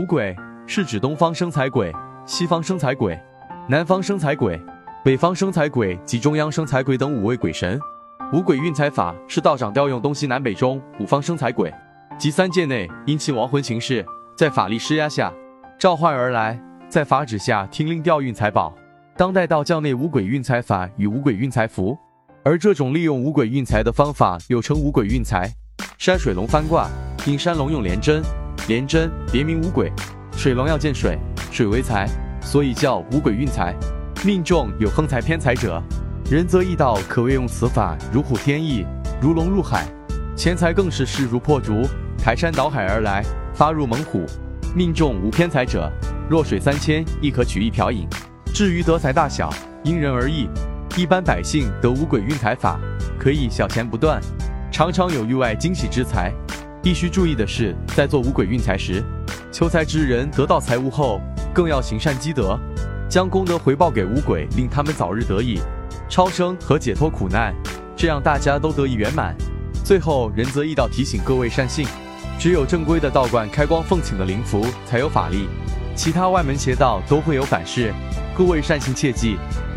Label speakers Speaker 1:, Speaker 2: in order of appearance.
Speaker 1: 五鬼是指东方生财鬼、西方生财鬼、南方生财鬼、北方生财鬼及中央生财鬼等五位鬼神。五鬼运财法是道长调用东西南北中五方生财鬼及三界内因其亡魂形式，在法力施压下召唤而来，在法旨下听令调运财宝。当代道教内五鬼运财法与五鬼运财符，而这种利用五鬼运财的方法又称五鬼运财。山水龙翻卦，因山龙用连针，连针别名五鬼，水龙要见水，水为财，所以叫五鬼运财。命中有横财偏财者，人则易道可谓用此法如虎添翼，如龙入海。钱财更是势如破竹，排山倒海而来，发入猛虎。命中无偏财者，弱水三千，亦可取一瓢饮。至于得财大小，因人而异。一般百姓得五鬼运财法，可以小钱不断，常常有意外惊喜之财。必须注意的是，在做五鬼运财时，求财之人得到财物后，更要行善积德，将功德回报给五鬼，令他们早日得以超生和解脱苦难，这样大家都得以圆满。最后，仁泽义道提醒各位善信，只有正规的道观开光奉请的灵符才有法力，其他外门邪道都会有反噬。各位善信切记，